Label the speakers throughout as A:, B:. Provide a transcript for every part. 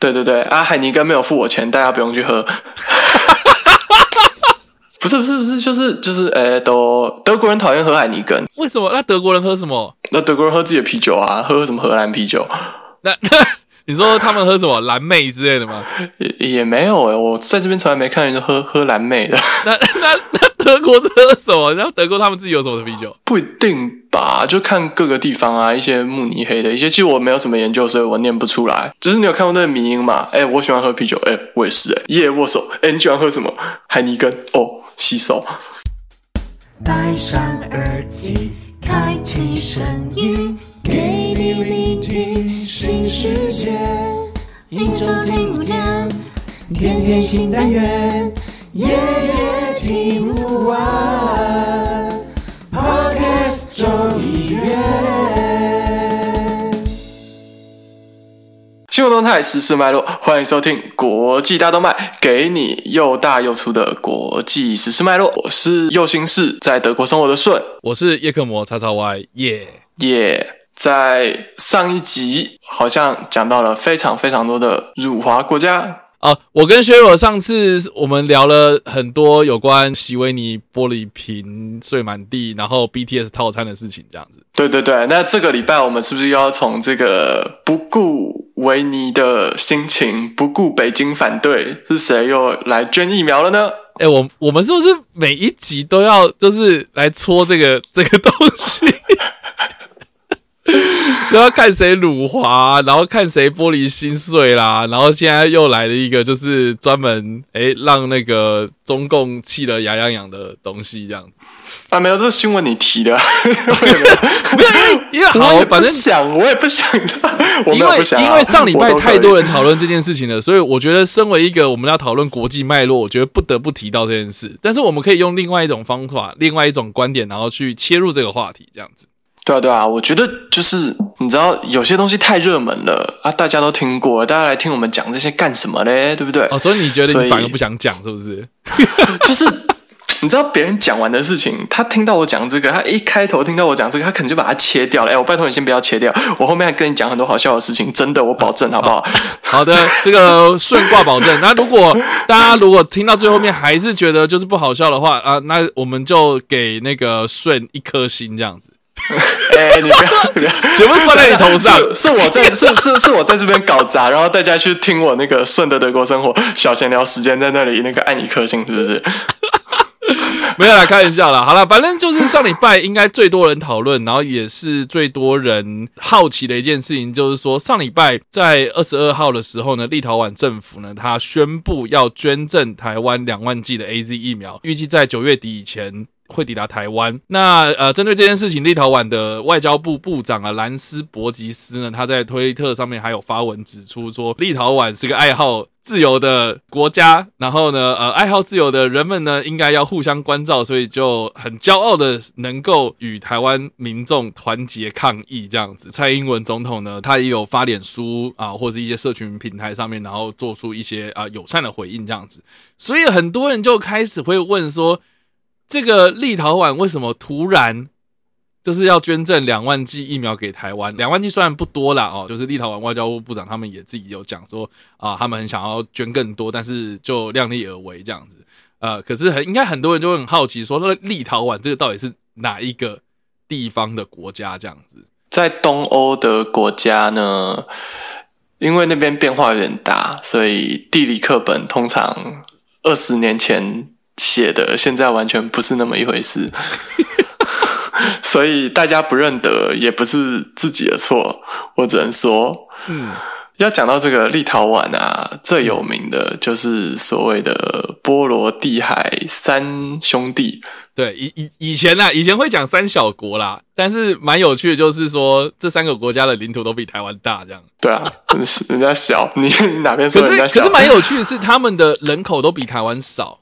A: 对对对，啊，海尼根没有付我钱，大家不用去喝。不是不是不是，就是就是，诶，都德国人讨厌喝海尼根，
B: 为什么？那德国人喝什么？
A: 那德国人喝自己的啤酒啊，喝什么荷兰啤酒？
B: 那那 你说他们喝什么蓝妹之类的吗？
A: 也也没有诶，我在这边从来没看人喝喝蓝妹的。
B: 那那那德国是喝什么？然后德国他们自己有什么啤酒？
A: 不一定吧，就看各个地方啊，一些慕尼黑的一些，其实我没有什么研究，所以我念不出来。就是你有看过那个迷音嘛？哎，我喜欢喝啤酒，哎，我也是，哎，耶握手，哎，你喜欢喝什么？海尼根，哦，洗手。
C: 戴上耳机，开启声音，给你聆听新世界。一周听五天，天天新单元，夜夜听不完。Podcast 周一乐。
A: 新闻动态、时事脉络，欢迎收听国际大动脉，给你又大又粗的国际时事脉络。我是右心室，在德国生活的顺，
B: 我是叶克膜叉叉 Y 耶。
A: 耶、在上一集好像讲到了非常非常多的辱华国家，
B: 啊，我跟薛若上次我们聊了很多有关席维尼玻璃瓶碎满地，然后 BTS 套餐的事情，这样子。
A: 对对对，那这个礼拜我们是不是又要从这个不顾维尼的心情，不顾北京反对，是谁又来捐疫苗了呢？
B: 哎、我我们是不是每一集都要就是来戳这个这个东西？都要看谁辱华，然后看谁玻璃心碎啦，然后现在又来了一个，就是专门哎、让那个中共气得牙痒痒的东西，这样子。
A: 啊，没有，这是新闻你提的，
B: 因为因为好反正
A: 想，我也不想，我没
B: 因为
A: 有不想啊、
B: 因为上礼拜太多人讨论这件事情了，所以我觉得身为一个我们要讨论国际脉络，我觉得不得不提到这件事。但是我们可以用另外一种方法、另外一种观点，然后去切入这个话题，这样子。
A: 对啊，对啊，我觉得就是你知道，有些东西太热门了啊，大家都听过，大家来听我们讲这些干什么嘞？对不对？
B: 哦，所以你觉得你反而不想讲，是不是？
A: 就是你知道别人讲完的事情，他听到我讲这个，他一开头听到我讲这个，他可能就把它切掉了。哎，我拜托你先不要切掉，我后面还跟你讲很多好笑的事情，真的，我保证，好不好？
B: 好的，这个顺挂保证。那如果大家如果听到最后面还是觉得就是不好笑的话啊，那我们就给那个顺一颗星这样子。
A: 哎，你不要，不要，
B: 节目算在你头上
A: 是是我在 是是是我在这边搞砸，然后大家去听我那个顺的德国生活小闲聊时间，在那里那个按一颗星，是不是？
B: 没有啦，开玩笑啦。好了，反正就是上礼拜应该最多人讨论，然后也是最多人好奇的一件事情，就是说上礼拜在二十二号的时候呢，立陶宛政府呢，他宣布要捐赠台湾两万剂的 A Z 疫苗，预计在九月底以前。会抵达台湾。那呃，针对这件事情，立陶宛的外交部部长啊兰斯伯吉斯呢，他在推特上面还有发文指出说，立陶宛是个爱好自由的国家，然后呢，呃，爱好自由的人们呢，应该要互相关照，所以就很骄傲的能够与台湾民众团结抗议这样子。蔡英文总统呢，他也有发脸书啊，或是一些社群平台上面，然后做出一些啊友善的回应这样子。所以很多人就开始会问说，这个立陶宛为什么突然就是要捐赠两万剂疫苗给台湾？两万剂虽然不多啦，哦，就是立陶宛外交部部长他们也自己有讲说啊，他们很想要捐更多，但是就量力而为这样子。呃，可是很应该很多人就会很好奇说，那立陶宛这个到底是哪一个地方的国家这样子？
A: 在东欧的国家呢，因为那边变化有点大，所以地理课本通常二十年前写的，现在完全不是那么一回事。所以大家不认得也不是自己的错，我只能说，
B: 嗯，
A: 要讲到这个立陶宛啊，最有名的就是所谓的波罗的海三兄弟。
B: 对，以以以前啊，以前会讲三小国啦，但是蛮有趣的，就是说这三个国家的领土都比台湾大，这样。
A: 对啊，人家小，你你哪边说
B: 可是
A: 人家小？
B: 可是蛮有趣的是，他们的人口都比台湾少，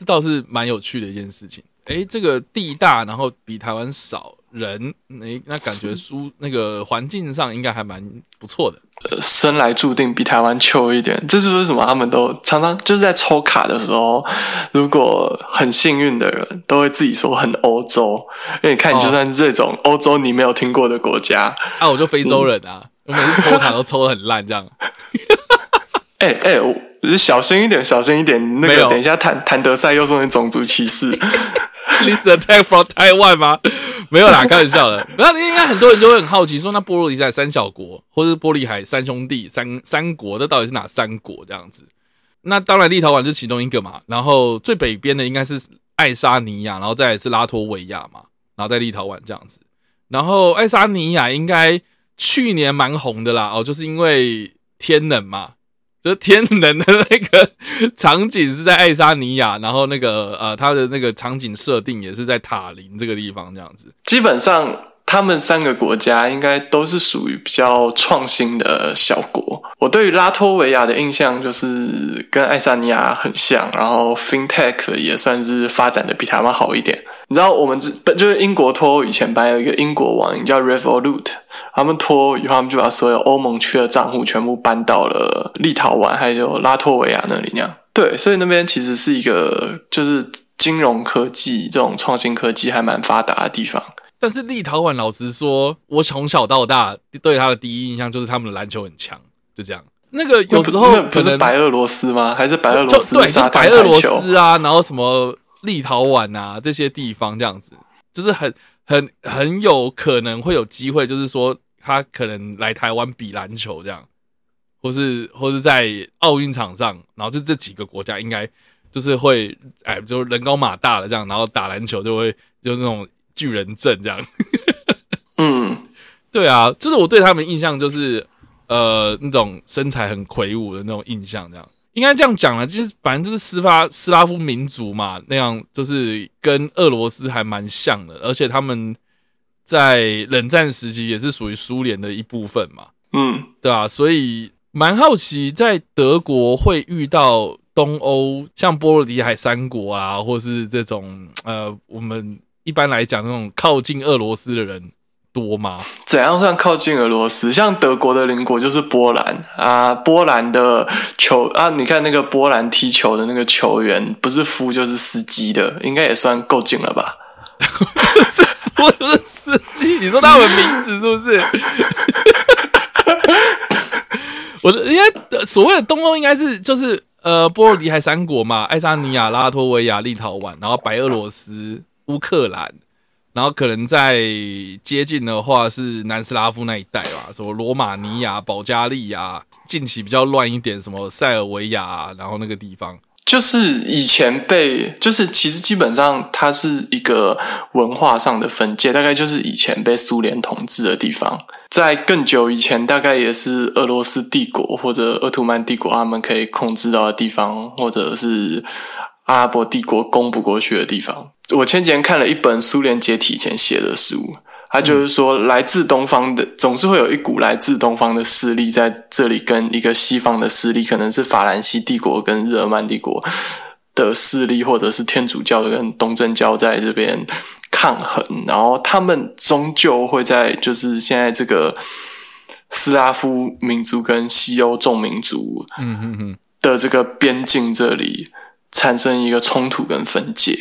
B: 这倒是蛮有趣的一件事情。哎，这个地大，然后比台湾少人，诶，那感觉舒那个环境上应该还蛮不错的。
A: 呃生来注定比台湾秋一点，这是为什么他们都常常就是在抽卡的时候，如果很幸运的人，都会自己说很欧洲。因为你看，你就算是这种欧洲你没有听过的国家，
B: 啊，我就非洲人啊，我每次抽卡都抽的很烂，这样。
A: 哎哎，我小心一点，小心一点。那个，等一下谭谭德赛又说你种族歧视。
B: This attack from Taiwan 吗？没有啦，开玩笑的。那应该很多人就会很好奇，说那波罗的海三小国，或是波利海三兄弟、三三国，那到底是哪三国这样子？那当然，立陶宛是其中一个嘛。然后最北边的应该是爱沙尼亚，然后再来是拉脱维亚嘛，然后在立陶宛这样子。然后爱沙尼亚应该去年蛮红的啦，哦，就是因为天冷嘛，就天能的那个场景是在爱沙尼亚，然后那个呃，它的那个场景设定也是在塔林这个地方这样子。
A: 基本上，他们三个国家应该都是属于比较创新的小国。我对于拉脱维亚的印象就是跟爱沙尼亚很像，然后 FinTech 也算是发展的比他们好一点。你知道，我们之就是英国脱欧以前，本来有一个英国网银叫 Revolut，他们脱欧以后，他们就把所有欧盟区的账户全部搬到了立陶宛还有拉脱维亚那里那样。对，所以那边其实是一个就是金融科技这种创新科技还蛮发达的地方。
B: 但是立陶宛，老实说，我从小到大对他的第一印象就是他们的篮球很强，就这样。那个有时候
A: 不是白俄罗斯吗？还是白俄
B: 就
A: 罗斯
B: 对，白俄罗？斯啊，然后什么立陶宛啊这些地方这样子，就是很很很有可能会有机会，就是说他可能来台湾比篮球这样，或是或是在奥运场上，然后就这几个国家应该就是会哎，就人高马大的这样，然后打篮球就会就是那种巨人阵这样。
A: 嗯，
B: 对啊，就是我对他们印象就是呃那种身材很魁梧的那种印象，这样应该这样讲了，就是反正就是斯拉斯拉夫民族嘛，那样就是跟俄罗斯还蛮像的，而且他们在冷战时期也是属于苏联的一部分嘛，
A: 嗯，
B: 对啊，所以蛮好奇在德国会遇到东欧像波罗的海三国啊，或是这种呃我们一般来讲那种靠近俄罗斯的人多吗？
A: 怎样算靠近俄罗斯？像德国的邻国就是波兰啊，波兰的球啊，你看那个波兰踢球的那个球员，不是夫就是司机的，应该也算够近了吧？
B: 是不是司机？你说他们名字是不是？我的应该呃所谓的东欧应该是就是呃波罗的海三国嘛，爱沙尼亚、拉脱维亚、立陶宛，然后白俄罗斯、乌克兰，然后可能在接近的话是南斯拉夫那一带吧，什么罗马尼亚、保加利亚，近期比较乱一点，什么塞尔维亚，然后那个地方。
A: 就是以前被，就是其实基本上它是一个文化上的分界，大概就是以前被苏联统治的地方，在更久以前，大概也是俄罗斯帝国或者奥图曼帝国他们可以控制到的地方，或者是阿拉伯帝国攻不过去的地方。我前几天看了一本苏联解体前写的书，他就是说，来自东方的总是会有一股来自东方的势力在这里跟一个西方的势力，可能是法兰西帝国跟日耳曼帝国的势力，或者是天主教跟东正教在这边抗衡，然后他们终究会在就是现在这个斯拉夫民族跟西欧众民族
B: 嗯哼哼，
A: 的这个边境这里产生一个冲突跟分界。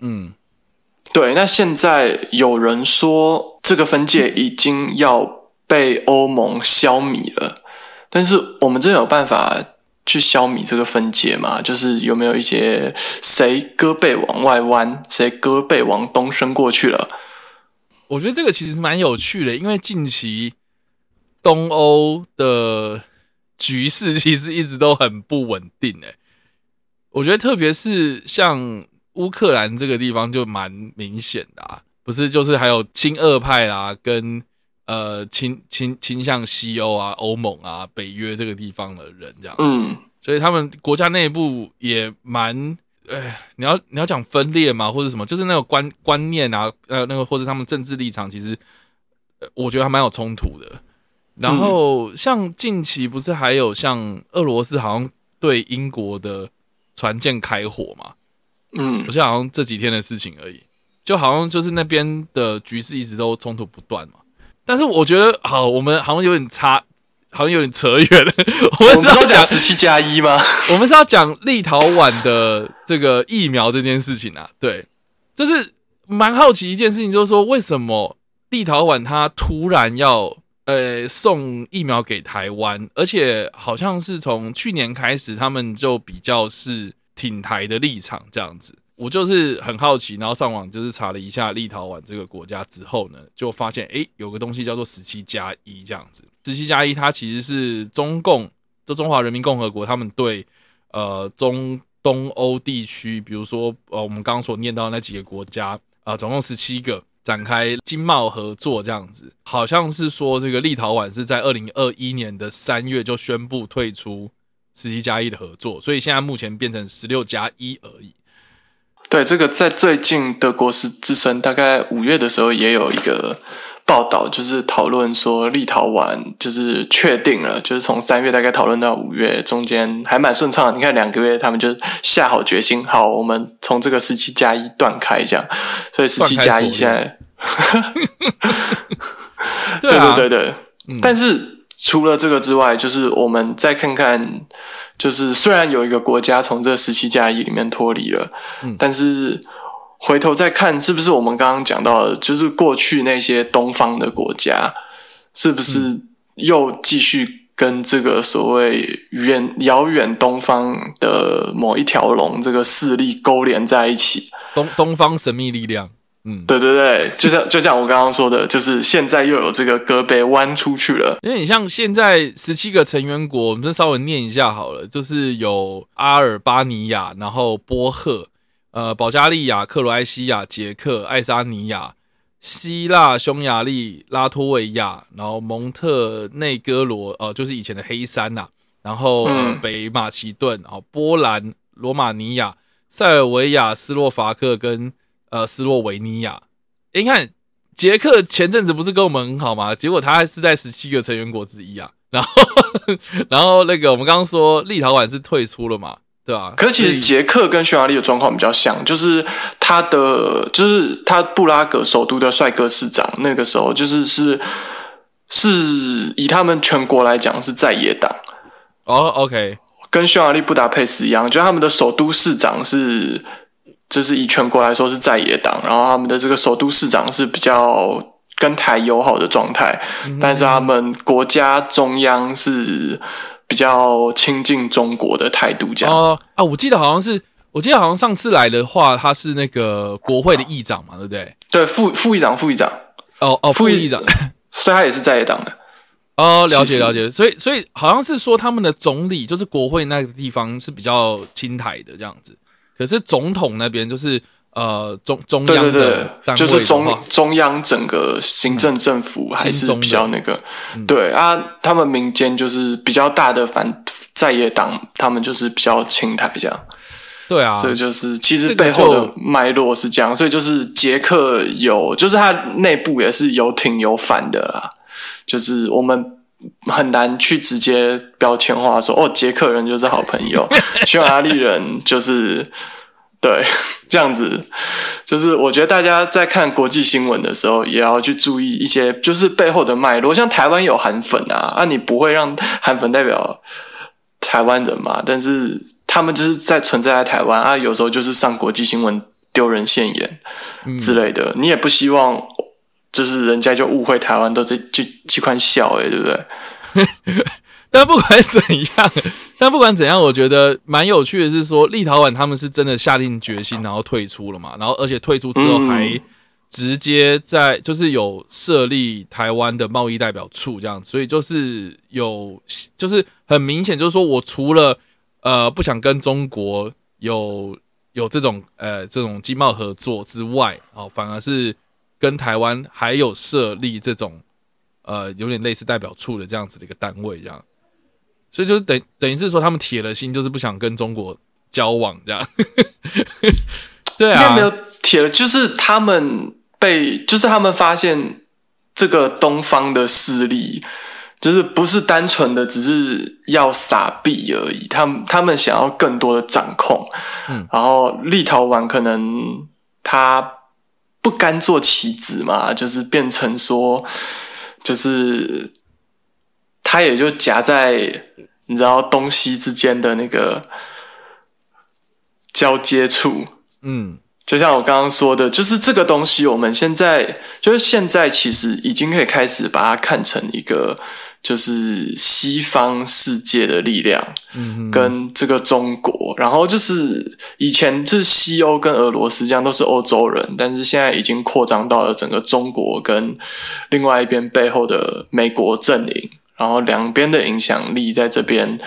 B: 嗯，
A: 对，那现在有人说这个分界已经要被欧盟消弭了，但是我们真的有办法去消弭这个分界吗？就是有没有一些谁胳背往外弯，谁胳背往东伸过去了？
B: 我觉得这个其实蛮有趣的，因为近期东欧的局势其实一直都很不稳定诶。我觉得特别是像乌克兰这个地方就蛮明显的啊，不是就是还有亲俄派啦，跟呃倾倾倾向西欧啊、欧盟啊、北约这个地方的人这样子，
A: 嗯，
B: 所以他们国家内部也蛮，哎，你要你要讲分裂嘛，或者什么，就是那个观观念啊，呃，那个或者他们政治立场，其实、呃我觉得还蛮有冲突的。然后像近期不是还有像俄罗斯好像对英国的船舰开火嘛？
A: 嗯
B: 我，记得好像这几天的事情而已，就好像就是那边的局势一直都冲突不断嘛。但是我觉得好，我们好像有点差，好像有点扯远了。我们
A: 是要
B: 讲
A: 讲十七加一吗？
B: 我们是要讲立陶宛的这个疫苗这件事情啊，对，就是蛮好奇一件事情，就是说为什么立陶宛它突然要呃送疫苗给台湾，而且好像是从去年开始，他们就比较是挺台的立场这样子。我就是很好奇，然后上网就是查了一下立陶宛这个国家之后呢，就发现诶有个东西叫做十七加一这样子。十七加一它其实是中共，这中华人民共和国他们对呃中东欧地区，比如说呃我们刚刚所念到那几个国家啊、总共十七个展开经贸合作这样子。好像是说这个立陶宛是在二零二一年的三月就宣布退出十七加一的合作，所以现在目前变成十六加一而已。
A: 对，这个在最近德国是之声大概五月的时候也有一个报道，就是讨论说立陶宛就是确定了，就是从三月大概讨论到五月，中间还蛮顺畅的。你看两个月，他们就下好决心，好，我们从这个十七加一断开这样，所以 十七加一现在，
B: 对啊
A: 对对对，但是除了这个之外，就是我们再看看，就是虽然有一个国家从这十七加一里面脱离了，
B: 嗯
A: 但是回头再看，是不是我们刚刚讲到的，就是过去那些东方的国家，是不是又继续跟这个所谓远遥远东方的某一条龙这个势力勾连在一起？
B: 东东方神秘力量，嗯，
A: 对对对，就像就像我刚刚说的，就是现在又有这个戈被弯出去了。
B: 因为你像现在十七个成员国，我们先稍微念一下好了，就是有阿尔巴尼亚，然后波赫，呃，保加利亚、克罗埃西亚、捷克、爱沙尼亚、希腊、匈牙利、拉脱维亚，然后蒙特内哥罗，呃，就是以前的黑山呐、然后、北马其顿，然后波兰、罗马尼亚、塞尔维亚、斯洛伐克跟呃斯洛维尼亚。诶你看捷克前阵子不是跟我们很好吗？结果他还是在十七个成员国之一啊。然后，然后那个我们刚刚说立陶宛是退出了嘛，对吧？
A: 可是其实捷克跟匈牙利的状况比较像，就是他的就是他布拉格首都的帅哥市长，那个时候就是是是以他们全国来讲是在野党，
B: 哦，OK，
A: 跟匈牙利布达佩斯一样，就他们的首都市长是，就是以全国来说是在野党，然后他们的这个首都市长是比较跟台友好的状态，但是他们国家中央是比较亲近中国的态度，这样。
B: 哦啊，我记得好像是，我记得好像上次来的话，他是那个国会的议长嘛，对不对？
A: 对，副副议长，副议长，
B: 哦哦，
A: 副议
B: 长。
A: 所以他也是在野党的。
B: 哦，了解了解，所以所以好像是说他们的总理就是国会那个地方是比较亲台的这样子，可是总统那边就是呃中中
A: 对对
B: 央的
A: 对，
B: 单
A: 就是中中央整个行政政府还是比较那个，
B: 嗯
A: 对啊，他们民间就是比较大的反在野党，他们就是比较清台这样。
B: 对啊，
A: 这就是其实背后的脉络是这样，所以就是捷克有，就是它内部也是有挺有反的啦，就是我们很难去直接标签化说哦，捷克人就是好朋友，匈牙利人就是对 这样子，就是我觉得大家在看国际新闻的时候，也要去注意一些就是背后的脉络，像台湾有韩粉啊，啊，你不会让韩粉代表台湾人嘛，但是他们就是在存在在台湾啊，有时候就是上国际新闻丢人现眼
B: 嗯。
A: 之类的，你也不希望就是人家就误会台湾都在就几款笑诶、对不对？
B: 但不管怎样，但不管怎样，我觉得蛮有趣的是说，立陶宛他们是真的下定决心，然后退出了嘛，然后而且退出之后
A: 嗯。
B: 还直接在就是有设立台湾的贸易代表处这样，所以就是有就是很明显就是说我除了呃不想跟中国有有这种呃这种经贸合作之外，哦，反而是跟台湾还有设立这种呃有点类似代表处的这样子的一个单位，这样，所以就是等等于是说他们铁了心，就是不想跟中国交往这样。对啊，
A: 没有铁了，就是他们被，就是他们发现这个东方的势力，就是不是单纯的只是要撒币而已，他们他们想要更多的掌控，
B: 嗯，
A: 然后立陶宛可能他不甘做棋子嘛，就是变成说，就是他也就夹在你知道东西之间的那个交接处，
B: 嗯，
A: 就像我刚刚说的，就是这个东西，我们现在就是现在其实已经可以开始把它看成一个。就是西方世界的力量，
B: 嗯
A: 跟这个中国，然后就是以前是西欧跟俄罗斯这样都是欧洲人，但是现在已经扩张到了整个中国跟另外一边背后的美国阵营，然后两边的影响力在这边。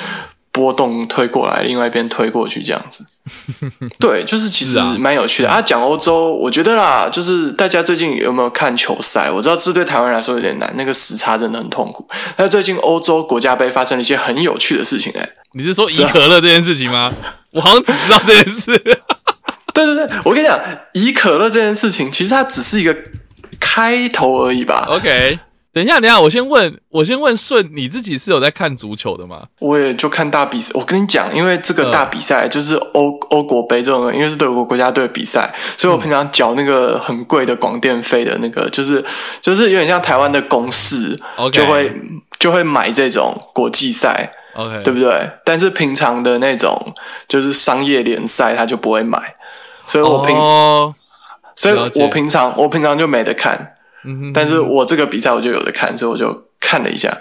A: 波动推过来，另外一边推过去，这样子。对，就是其实蛮有趣的啊。讲欧洲，我觉得啦，就是大家最近有没有看球赛？我知道这对台湾来说有点难，那个时差真的很痛苦。但最近欧洲国家杯发生了一些很有趣的事情，哎，
B: 你是说怡可乐这件事情吗？我好像只知道这件事。
A: 对对对，我跟你讲，怡可乐这件事情，其实它只是一个开头而已吧。
B: OK。等一下，等一下，我先问，我先问顺，你自己是有在看足球的吗？
A: 我也就看大比赛。我跟你讲，因为这个大比赛就是欧欧国杯这种，因为是德国国家队比赛，所以我平常缴那个很贵的广电费的那个，就是就是有点像台湾的公司，就会就会买这种国际赛
B: ，OK，
A: 对不对？但是平常的那种就是商业联赛，他就不会买，所以我平，所以我平常我平常就没得看。
B: 嗯，
A: 但是我这个比赛我就有的看，所以我就看了一下，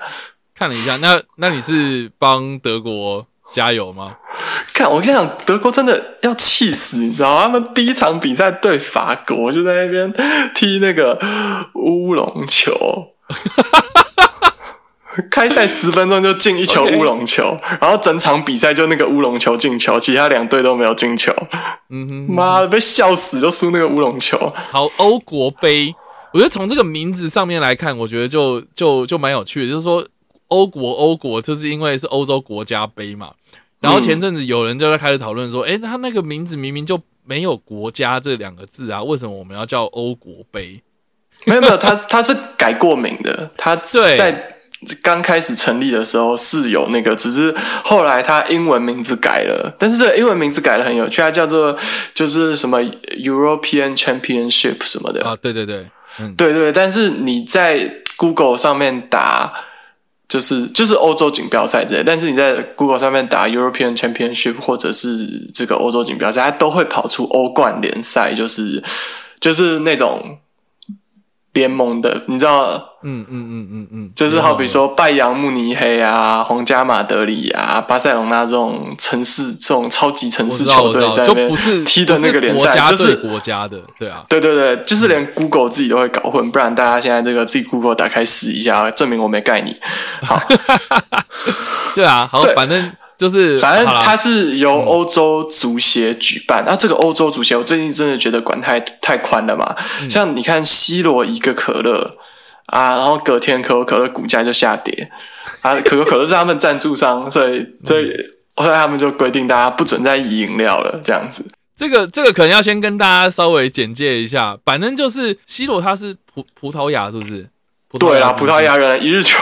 B: 看了一下。那那你是帮德国加油吗？
A: 看，我跟你讲，德国真的要气死，你知道吗？他们第一场比赛对法国就在那边踢那个乌龙球，开赛十分钟就进一球乌龙球，然后整场比赛就那个乌龙球进球，其他两队都没有进球。
B: 嗯哼，
A: 妈的，被笑死，就输那个乌龙球。
B: 好，欧国杯。我觉得从这个名字上面来看，我觉得就就就蛮有趣的，就是说欧国欧国，就是因为是欧洲国家杯嘛。然后前阵子有人就在开始讨论说，哎，他那个名字明明就没有国家这两个字啊，为什么我们要叫欧国杯？
A: 没有没有，他他是改过名的，他在刚开始成立的时候是有那个，只是后来他英文名字改了，但是这个英文名字改的很有趣，它叫做就是什么 European Championship 什么的
B: 啊，对对对。
A: 对对，但是你在 Google 上面打，就是就是欧洲锦标赛之类，但是你在 Google 上面打 European Championship 或者是这个欧洲锦标赛，它都会跑出欧冠联赛，就是就是那种。联盟的，你知道？
B: 嗯嗯嗯嗯嗯，
A: 就是好比说拜扬慕尼黑啊、皇家马德里啊、巴塞隆那这种城市，这种超级城市球队在那边踢的那个联赛，就是
B: 国家的，对啊，
A: 对对对，就是连 Google 自己都会搞混，不然大家现在这个自己 Google 打开试一下，证明我没盖你。好，
B: 对啊，好，反正。就是，
A: 反正它是由欧洲足协举办。那这个欧洲足协，我最近真的觉得管太太宽了嘛。像你看，C 罗一个可乐啊，然后隔天可口可乐股价就下跌啊。可口可乐是他们赞助商，所以所以后来他们就规定大家不准再饮饮料了，这样子。
B: 这个这个可能要先跟大家稍微简介一下。反正就是 C 罗他是葡葡萄牙，是不是？
A: 对啦，葡萄牙人一日球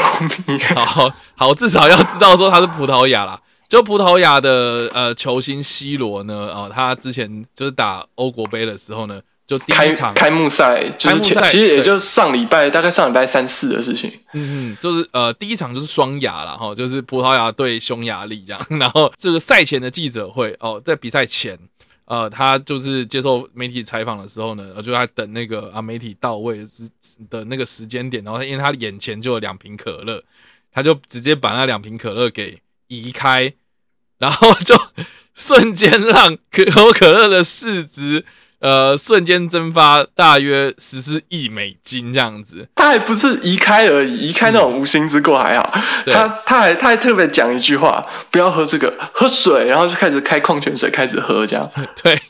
A: 迷。
B: 好好，至少要知道说他是葡萄牙啦。就葡萄牙的呃球星 C 罗呢，啊，他之前就是打欧国杯的时候呢，就第一场
A: 开幕赛，就是其实也就上礼拜，大概上礼拜三四的事情。
B: 嗯嗯，就是呃第一场就是双牙了哈，就是葡萄牙对匈牙利这样。然后这个赛前的记者会哦，在比赛前，呃，他就是接受媒体采访的时候呢，就在等那个啊媒体到位之的那个时间点，然后因为他眼前就有两瓶可乐，他就直接把那两瓶可乐给。移开，然后就 瞬间让 可口可乐的市值，呃，瞬间蒸发大约十四亿美金这样子。
A: 他还不是移开而已，移开那种无心之过还好。他他还他还特别讲一句话：不要喝这个，喝水。然后就开始开矿泉水，开始喝这样。
B: 对，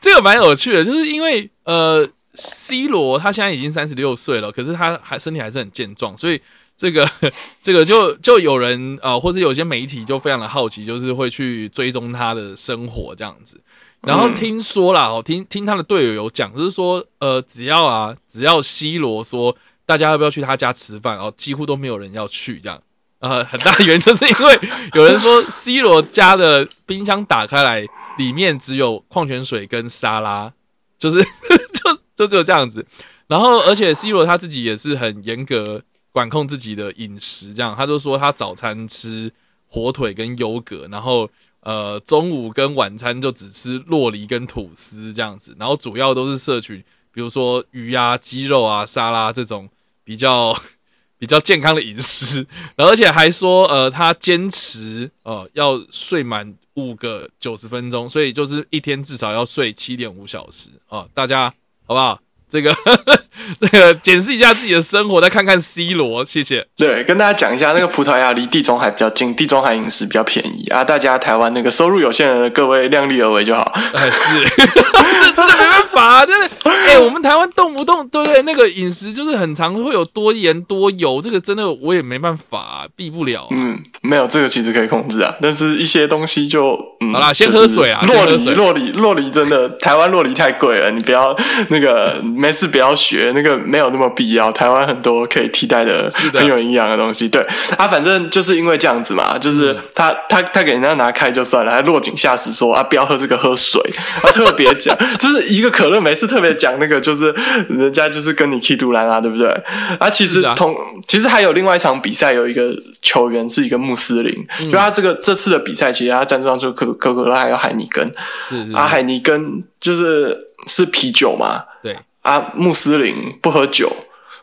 B: 这个蛮有趣的，就是因为呃，C 罗他现在已经三十六岁了，可是他还身体还是很健壮，所以。这个 这个就就有人呃，或者有些媒体就非常的好奇，就是会去追踪他的生活这样子。然后听说啦，哦，听听他的队友有讲，就是说呃，只要啊，只要 C 罗说大家要不要去他家吃饭，然后几乎都没有人要去这样。呃，很大的原因就是因为 有人说 C 罗家的冰箱打开来，里面只有矿泉水跟沙拉，就是 就就只有这样子。然后而且 C 罗他自己也是很严格。管控自己的饮食，这样他就说他早餐吃火腿跟优格，然后呃中午跟晚餐就只吃洛梨跟吐司这样子，然后主要都是摄取比如说鱼啊、鸡肉啊、沙拉这种比较 比较健康的饮食，而且还说呃他坚持呃要睡满五个九十分钟，所以就是一天至少要睡七点五小时啊、大家好不好？这个 这个检视一下自己的生活，再看看 C 罗，谢谢。
A: 对，跟大家讲一下，那个葡萄牙离地中海比较近，地中海饮食比较便宜啊。大家台湾那个收入有限的各位量力而为就好。
B: 哎，是，这真的没办法、啊，真的。哎、我们台湾动不动对不对？那个饮食就是很常会有多盐多油，这个真的我也没办法、啊，避不了、啊。
A: 嗯，没有这个其实可以控制啊，但是一些东西就嗯，
B: 好啦先喝水啊
A: 洛梨洛梨洛梨真的台湾洛梨太贵了，你不要那个没事不要学，那个没有那么必要。台湾很多可以替代的很有营养的东西。对啊，反正就是因为这样子嘛，就是他他他给人家拿开就算了，还落井下石说啊不要喝这个喝水，啊特别讲 就是一个可乐没事特别讲那个就是人家就是跟你 K 杜兰啊，对不对？啊，其实同其实还有另外一场比赛，有一个球员是一个穆斯林，
B: 嗯
A: 就他这个这次的比赛，其实他赞助商就可可可乐还有海尼根，
B: 是是
A: 啊，海尼根就是是啤酒嘛，
B: 对。
A: 啊，穆斯林不喝酒，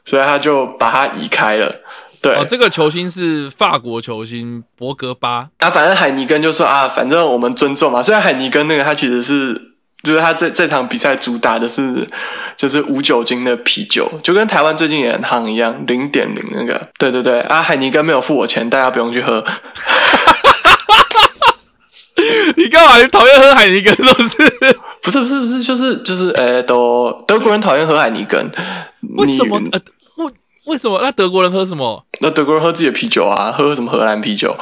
A: 所以他就把它移开了。对，
B: 哦，这个球星是法国球星博格巴，
A: 啊，反正海尼根就说啊，反正我们尊重嘛。虽然海尼根那个他其实是，就是他这这场比赛主打的是就是无酒精的啤酒，就跟台湾最近也很夯一样，零点零那个。对对对，啊，海尼根没有付我钱，大家不用去喝。
B: 你干嘛？你讨厌喝海尼根是不是？
A: 不是不是不是，就是就是，呃，都德国人讨厌喝海尼根，
B: 为什么
A: 你？
B: 呃，为为什么？那德国人喝什么？
A: 那德国人喝自己的啤酒啊，喝什么荷兰啤酒？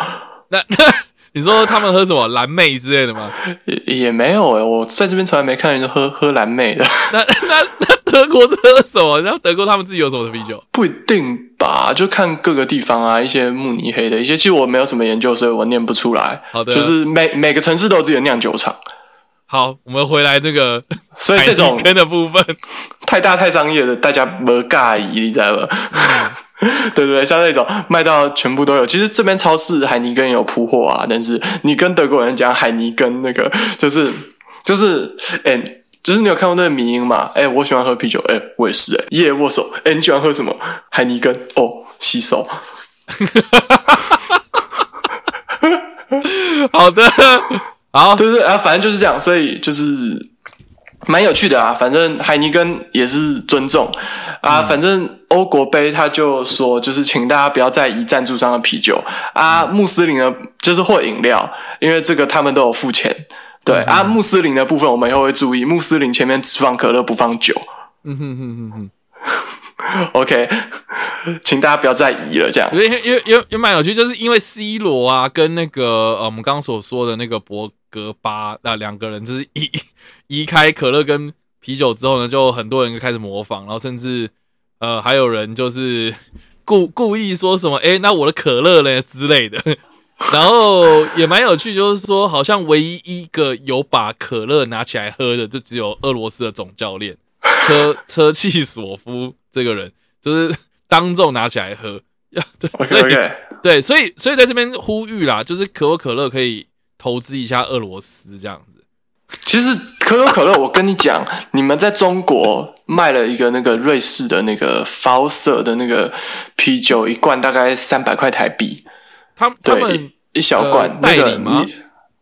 B: 那那 你说他们喝什么蓝妹之类的吗？
A: 也也没有诶、我在这边从来没看人喝喝蓝妹的，
B: 那那那德国是喝什么？然后德国他们自己有什么啤酒？
A: 不一定吧？就看各个地方啊，一些慕尼黑的一些，其实我没有什么研究，所以我念不出来。
B: 好的
A: 就是每每个城市都有自己的酿酒厂，
B: 好，我们回来这个
A: 所以这种
B: 跟的部分，
A: 太大太商业的，大家不介意，你知道吧？对不对？像那种卖到全部都有，其实这边超市海尼根也有铺货啊，但是你跟德国人讲海尼根那个，就是就是，哎、就是你有看过那个迷音嘛？哎、我喜欢喝啤酒，哎、我也是、哎，耶握手，哎、你喜欢喝什么？海尼根，哦，洗手，
B: 好的，好，
A: 对对啊，反正就是这样，所以就是蛮有趣的啊。反正海尼根也是尊重啊，反正欧国杯他就说，就是请大家不要再以赞助商的啤酒啊，穆斯林的就是或饮料，因为这个他们都有付钱。对啊，穆斯林的部分我们以后会注意，穆斯林前面只放可乐不放酒。
B: 嗯哼哼哼哼，
A: OK，请大家不要再移了，这样
B: 因为因为因为因为蛮有趣，就是因为 C 罗啊跟那个呃我们刚刚所说的那个博格巴那两个人，就是移移开可乐跟啤酒之后呢，就很多人就开始模仿，然后甚至呃还有人就是故故意说什么诶，那我的可乐呢之类的。然后也蛮有趣，就是说，好像唯一一个有把可乐拿起来喝的，就只有俄罗斯的总教练车 车契索夫这个人，就是当众拿起来喝。对，所以。对，所以所以在这边呼吁啦，就是可口可乐可以投资一下俄罗斯这样子。
A: 其实可口可乐，我跟你讲，你们在中国卖了一个那个瑞士的那个 f 色的那个啤酒，一罐大概三百块台币，
B: 他他
A: 对，
B: 们
A: 一一小罐、
B: 呃
A: 那个
B: 吗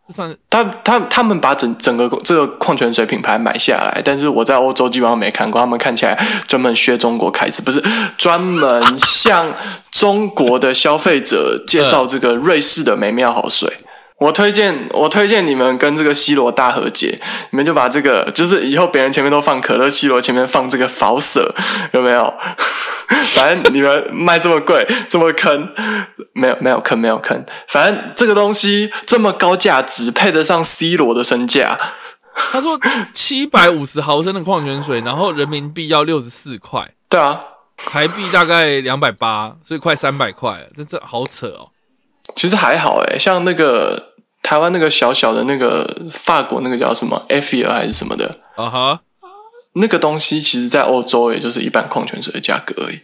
B: 算
A: 他他他们把整整个这个矿泉水品牌买下来，但是我在欧洲基本上没看过，他们看起来专门削中国开支，不是专门向中国的消费者介绍 这个瑞士的美妙好水。我推荐，我推荐你们跟这个 C 罗大和解，你们就把这个，就是以后别人前面都放可乐，C 罗前面放这个福色，有没有？反正你们卖这么贵，这么坑，没有没有坑没有坑，反正这个东西这么高价值，配得上 C 罗的身价。
B: 他说七百五十毫升的矿泉水，然后人民币要六十四块，
A: 对啊，
B: 台币大概两百八，所以快三百块了，这这好扯哦。
A: 其实还好诶，像那个台湾那个小小的那个法国那个叫什么 f 尔还是什么的，
B: 啊哈，
A: 那个东西，其实在欧洲也就是一般矿泉水的价格而已。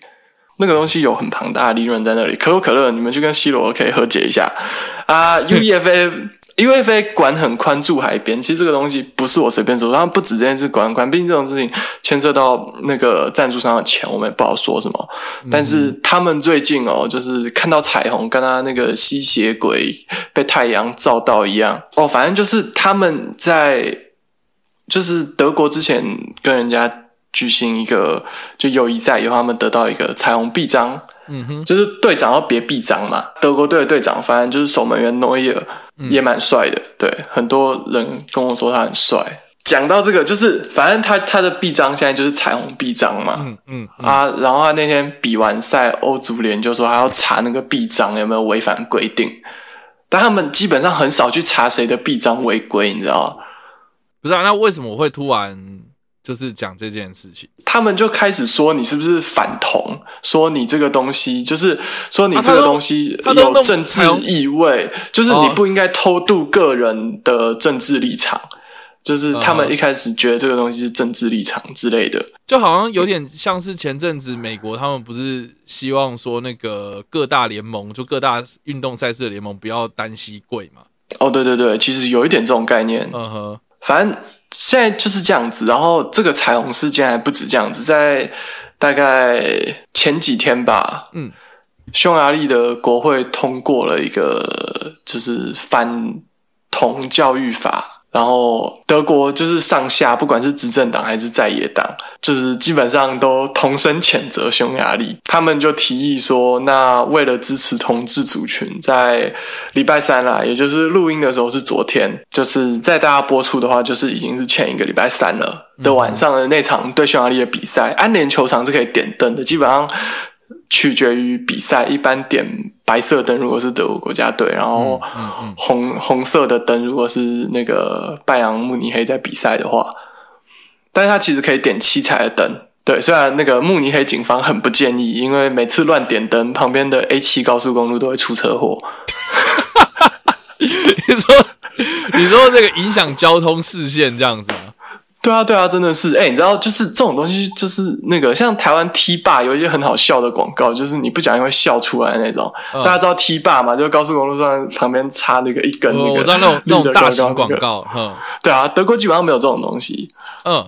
A: 那个东西有很庞大的利润在那里。可口可乐，你们去跟 C 罗可以和解一下啊。UEFA UEFA 管很宽，住海边，其实这个东西不是我随便说，他们不止这件事管很宽，毕竟这种事情牵涉到那个赞助商的钱，我们也不好说什么。但是他们最近哦，就是看到彩虹，跟他那个吸血鬼被太阳照到一样哦，反正就是他们在就是德国之前跟人家举行一个就友谊赛以后，他们得到一个彩虹臂章。
B: 嗯哼，
A: 就是队长要别臂章嘛。德国队的队长，反正就是守门员诺伊尔，也蛮帅的。对，很多人跟我说他很帅。讲到这个，就是反正他他的臂章现在就是彩虹臂章嘛。
B: 嗯嗯
A: 啊，然后他那天比完赛，欧足联就说他要查那个臂章有没有违反规定，但他们基本上很少去查谁的臂章违规，你知道吗？
B: 不是啊，那为什么会突然就是讲这件事情？
A: 他们就开始说你是不是反同，说你这个东西就是说你这个东西有政治意味，就是你不应该偷渡个人的政治立场，就是他们
B: 嗯
A: 一开始觉得这个东西是政治立场之类的。
B: 就好像有点像是前阵子美国他们不是希望说那个各大联盟就各大运动赛事的联盟不要单膝跪嘛？
A: 哦，对对对，其实有一点这种概念，
B: 嗯哼，
A: 反正现在就是这样子。然后这个彩虹事件还不止这样子，在大概前几天吧，
B: 嗯，
A: 匈牙利的国会通过了一个就是反同教育法。然后德国就是上下，不管是执政党还是在野党，就是基本上都同声谴责匈牙利。他们就提议说，那为了支持同志族群，在礼拜三啦，也就是录音的时候是昨天，就是在大家播出的话，就是已经是前一个礼拜三了的晚上的那场对匈牙利的比赛，安联球场是可以点灯的，基本上取决于比赛，一般点白色灯如果是德国国家队，然后
B: 嗯嗯
A: 红红色的灯如果是那个拜仁慕尼黑在比赛的话，但是它其实可以点七彩的灯。对，虽然那个慕尼黑警方很不建议，因为每次乱点灯，旁边的 A 七高速公路都会出车祸。
B: 你说你说这个影响交通视线这样子吗？
A: 对啊，对啊，真的是，哎、你知道，就是这种东西，就是那个像台湾 T 霸有一些很好笑的广告，就是你不小心会笑出来的那种。
B: 嗯
A: 大家知道 T 霸嘛？就是高速公路上旁边插那个一根那个、
B: 哦我知道那种 那种大型广。告，哼，
A: 对啊，德国基本上没有这种东西。
B: 嗯，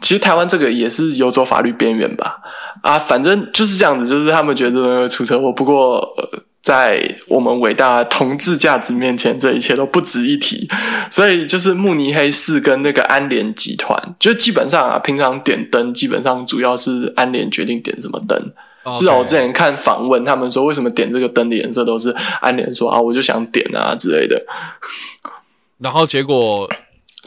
A: 其实台湾这个也是游走法律边缘吧。啊，反正就是这样子，就是他们觉得这个会出车祸。不过，呃，在我们伟大的同志价值面前，这一切都不值一提。所以，就是慕尼黑市跟那个安联集团，就基本上啊，平常点灯基本上主要是安联决定点什么灯。至少我之前看访问，他们说为什么点这个灯的颜色都是安联说啊，我就想点啊之类的。
B: 然后结果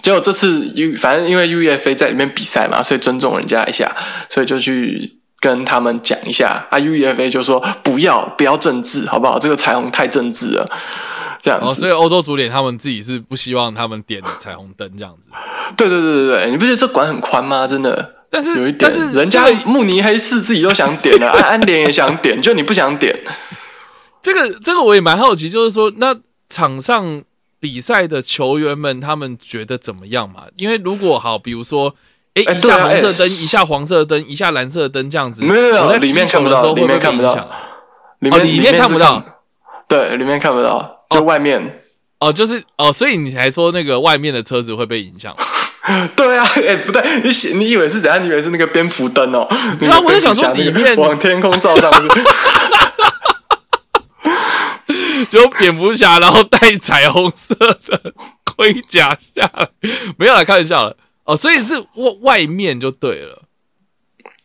A: 结果这次 U 反正因为 UEFA 在里面比赛嘛，所以尊重人家一下，所以就去跟他们讲一下啊。UEFA 就说不要不要政治，好不好？这个彩虹太政治了，这样
B: 哦，所以欧洲足联他们自己是不希望他们点彩虹灯这样子，
A: 对对对对对，你不觉得这管很宽吗？真的
B: 但是
A: 有一点
B: 但是，
A: 人家慕尼黑市自己都想点了，安安联也想点，就你不想点。
B: 这个这个我也蛮好奇，就是说那场上比赛的球员们他们觉得怎么样嘛？因为如果好，比如说。诶，一
A: 哎对啊
B: 下红色灯，
A: 哎
B: 一下黄色灯，一下蓝色灯，这样子。
A: 没有没有里面看不到里面看不到
B: 哦里面看不到
A: 对，里面看不到，就外面。
B: 哦，就是哦，所以你才说那个外面的车子会被影响。
A: 对啊，哎、不对，你写你以为是怎样？你以为是那个蝙蝠灯哦？
B: 对啊 我就想说里面
A: 往天空照上去。
B: 就蝙蝠侠，然后戴彩虹色的盔甲下来，没有啦，开玩笑了。哦，所以是外外面就对了，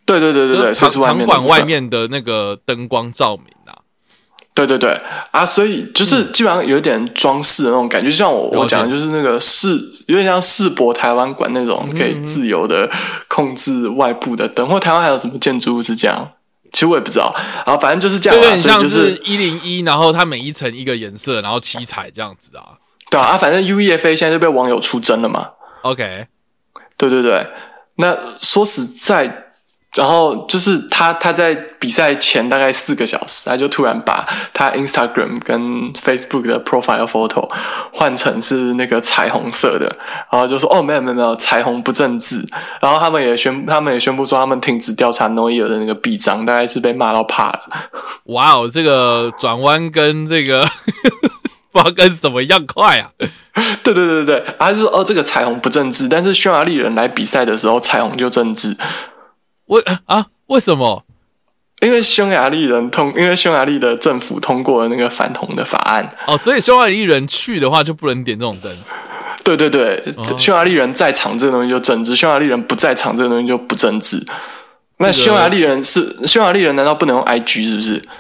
A: 对对对对对，
B: 场馆外。面的那个灯光照明啊。
A: 对对对啊，所以就是基本上有点装饰的那种感觉，就像我我讲的，就是那个世有点像世博台湾馆那种可以自由的控制外部的灯，或台湾还有什么建筑物是这样？其实我也不知道，然后反正就是这样啊，
B: 就有点像
A: 就是
B: 一零一，然后它每一层一个颜色，然后七彩这样子啊。
A: 对啊啊，反正 UEFA 现在就被网友出征了嘛。
B: OK，
A: 对对对，那说实在，然后就是他他在比赛前大概四个小时，他就突然把他 Instagram 跟 Facebook 的 profile photo 换成是那个彩虹色的，然后就说哦没有没有没有彩虹不正治，然后他们也宣他们也宣布说他们停止调查诺伊尔的那个臂章，大概是被骂到怕了。
B: 哇哦，这个转弯跟这个不知道跟什么一样快啊！
A: 对对对对对，他就说哦这个彩虹不政治，但是匈牙利人来比赛的时候彩虹就政治。
B: 为啊？为什么？
A: 因为匈牙利人通，因为匈牙利的政府通过了那个反同的法案。
B: 哦，所以匈牙利人去的话就不能点这种灯。
A: 对对对，匈牙利人在场这个东西就政治，匈牙利人不在场这个东西就不政治。那匈牙利人是匈牙利人，难道不能用 IG 是不是？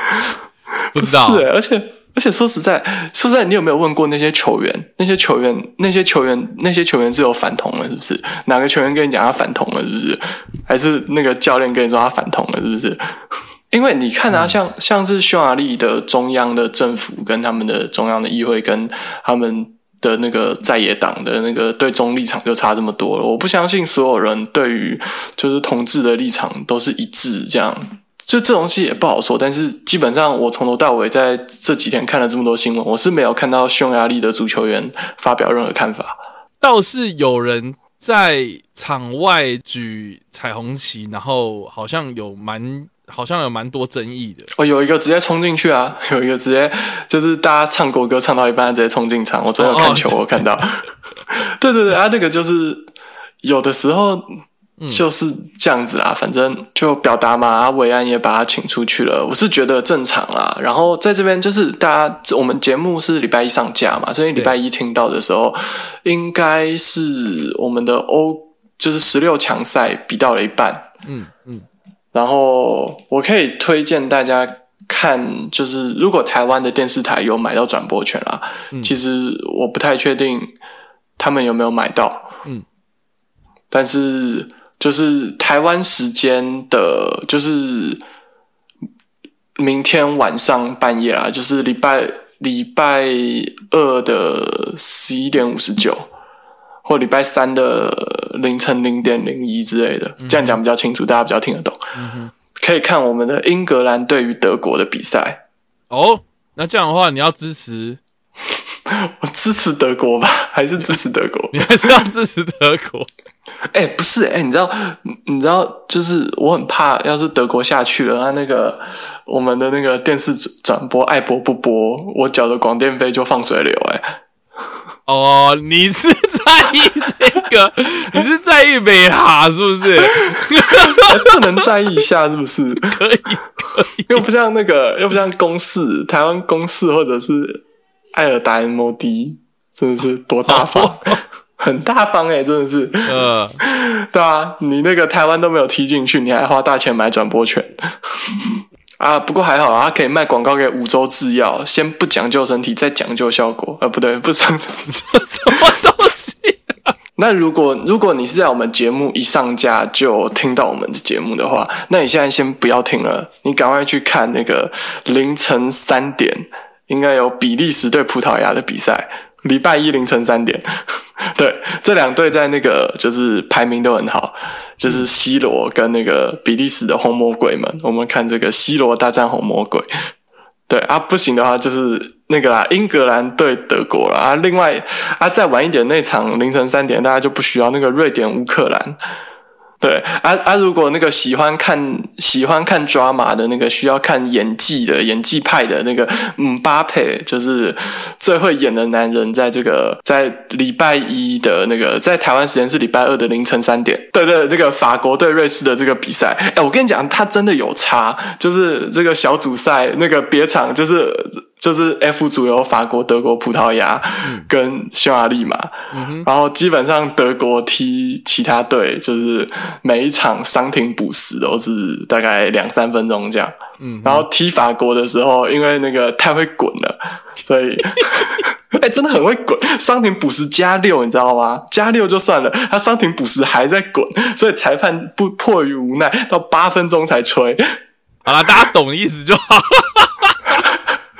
B: 不知道，
A: 是、而且而且说实在，说实在，你有没有问过那些球员？那些球员，那些球员，那些球员是有反同了，是不是？哪个球员跟你讲他反同了，是不是？还是那个教练跟你说他反同了，是不是？因为你看啊，像像是匈牙利的中央的政府跟他们的中央的议会跟他们的那个在野党的那个对中立场就差这么多了。我不相信所有人对于就是同志的立场都是一致这样。就这东西也不好说，但是基本上我从头到尾在这几天看了这么多新闻，我是没有看到匈牙利的足球员发表任何看法。
B: 倒是有人在场外举彩虹旗，然后好像有蛮好像有蛮多争议的。
A: 哦，有一个直接冲进去啊，有一个直接就是大家唱国歌唱到一半直接冲进场，我真的看球，我看到。对对对，啊，那个就是有的时候。就是这样子啦，反正就表达嘛。啊，维安也把他请出去了，我是觉得正常啦。然后在这边就是大家，我们节目是礼拜一上架嘛，所以礼拜一听到的时候，应该是我们的欧就是十六强赛比到了一半。嗯嗯。然后我可以推荐大家看，就是如果台湾的电视台有买到转播权啦，其实我不太确定他们有没有买到。嗯，但是。就是台湾时间的，就是明天晚上半夜啦，就是礼拜礼拜二的十一点五十九，或礼拜三的凌晨零点零一之类的，这样讲比较清楚，大家比较听得懂。可以看我们的英格兰对于德国的比赛。
B: 哦，那这样的话，你要支持？
A: 我支持德国吧，还是支持德国？
B: 你还是要支持德国？
A: 哎，不是，哎，你知道，你知道，就是我很怕，要是德国下去了，那那个我们的那个电视转播爱播不播，我缴的广电费就放水流，哎。
B: 哦，你是在意这个？你是在意美哈是不是？
A: 不能在意一下是不是？
B: 可以，可以，
A: 又不像那个，又不像公事，台湾公事或者是艾尔达 MOD 真的是多大方。很大方哎，真的是，嗯，对啊，你那个台湾都没有踢进去，你还花大钱买转播权啊？不过还好啊，他可以卖广告给五洲制药，先不讲究身体，再讲究效果，呃，不对，不是什么
B: 东西。
A: 那如果如果你是在我们节目一上架就听到我们的节目的话，那你现在先不要听了，你赶快去看那个凌晨三点应该有比利时对葡萄牙的比赛。礼拜一凌晨三点，对，这两队在那个就是排名都很好，就是 C 罗跟那个比利时的红魔鬼们。我们看这个 C 罗大战红魔鬼，对啊，不行的话就是那个啦，英格兰对德国了啊。另外啊，再晚一点那场凌晨三点，大家就不需要那个瑞典乌克兰。对啊啊！如果那个喜欢看喜欢看 drama 的那个需要看演技的演技派的那个嗯巴佩，就是最会演的男人，在这个在礼拜一的那个在台湾时间是礼拜二的凌晨三点，对对，那个法国对瑞士的这个比赛，哎，我跟你讲，他真的有差，就是这个小组赛那个别场就是。就是 F 组有法国、德国、葡萄牙跟匈牙利嘛，然后基本上德国踢其他队，就是每一场伤停补时都是大概两三分钟这样。然后踢法国的时候，因为那个太会滚了，所以 哎，真的很会滚，伤停补时加六，你知道吗？加六就算了，他伤停补时还在滚，所以裁判不迫于无奈，到八分钟才吹。
B: 好了，大家懂意思就好。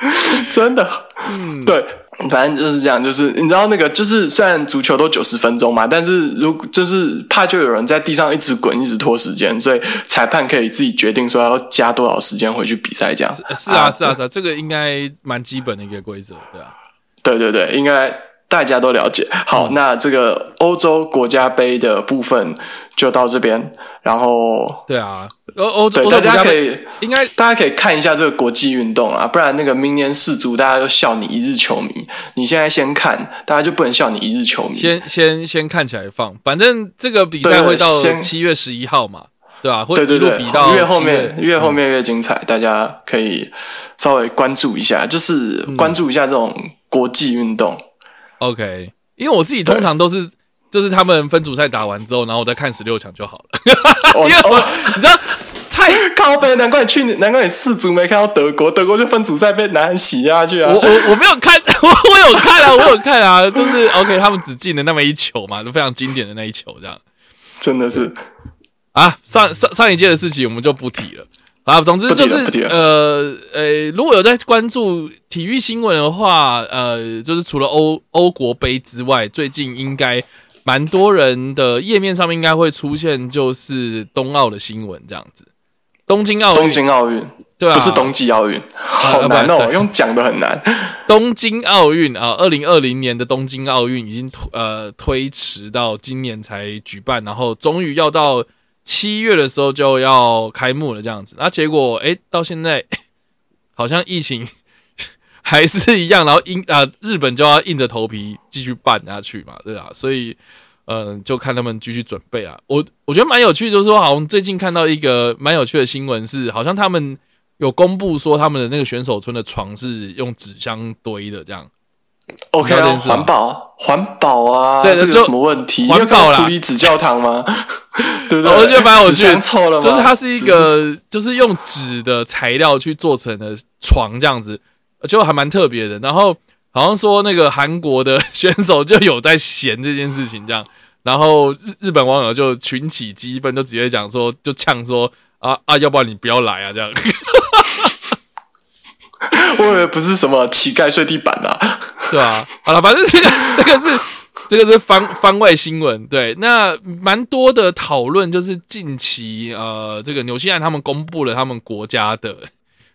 A: 真的，嗯，对，反正就是这样，就是你知道那个，就是虽然足球都九十分钟嘛，但是如就是怕就有人在地上一直滚，一直拖时间，所以裁判可以自己决定说要加多少时间回去比赛这样。
B: 是啊，是啊，是啊，这个应该蛮基本的一个规则，对啊。
A: 对对对，应该大家都了解。好，那这个欧洲国家杯的部分就到这边，然后
B: 对啊，欧欧
A: 对大家可以
B: 应该
A: 大家可以看一下这个国际运动啊，不然那个明年世足大家都笑你一日球迷。你现在先看，大家就不能笑你一日球迷。
B: 先 先先看起来放，反正这个比赛会到
A: 先
B: 七月十一号嘛，对吧、
A: 对对对
B: 比到，
A: 越后面越后面越精彩，大家可以稍微关注一下，就是关注一下这种国际运动。
B: OK，因为我自己通常都是就是他们分组赛打完之后，然后我再看十六强就好了，
A: 哦
B: 因为我
A: 哦，
B: 你知道 太
A: 靠背，难怪你去年，难怪你四组没看到德国，德国就分组赛被南韩洗下去啊。
B: 我。我我没有看，我我有看啊，我有看啊，就是 OK，他们只进了那么一球嘛，就非常经典的那一球这样。
A: 真的是，
B: 啊。上上上一届的事情我们就不提了啊。总之就是呃呃，如果有在关注体育新闻的话，呃，就是除了欧欧国杯之外，最近应该蛮多人的页面上面应该会出现就是冬奥的新闻这样子。东京奥运东
A: 京奥运
B: 对啊，
A: 不是冬季奥运，好难哦，用讲的很难。
B: 东京奥运啊，二零二零年的东京奥运已经推呃推迟到今年才举办，然后终于要到七月的时候就要开幕了，这样子。那结果诶，到现在 好像疫情还是一样，然后硬啊、日本就要硬着头皮继续办下去嘛，对啊，所以。嗯，就看他们继续准备啊。我我觉得蛮有趣，就是说，好像最近看到一个蛮有趣的新闻是，好像他们有公布说他们的那个选手村的床是用纸箱堆的，这样。
A: OK 环保环保啊，
B: 对
A: 这个有什么问题？
B: 环保啦
A: 你有看过普纸教堂吗？对不对？
B: 我觉得蛮有趣
A: 纸箱臭了吗？
B: 就是它是一
A: 只
B: 个就是用纸的材料去做成的床这样子，就还蛮特别的。然后好像说那个韩国的选手就有在嫌这件事情这样，然后日日本网友就群起激愤，就直接讲说，就呛说啊啊，要不然你不要来啊这样。
A: 我以为不是什么乞丐睡地板啊。
B: 对啊，好了，反正这个 这个是这个是番番外新闻。对，那蛮多的讨论就是近期呃，这个纽西兰他们公布了他们国家的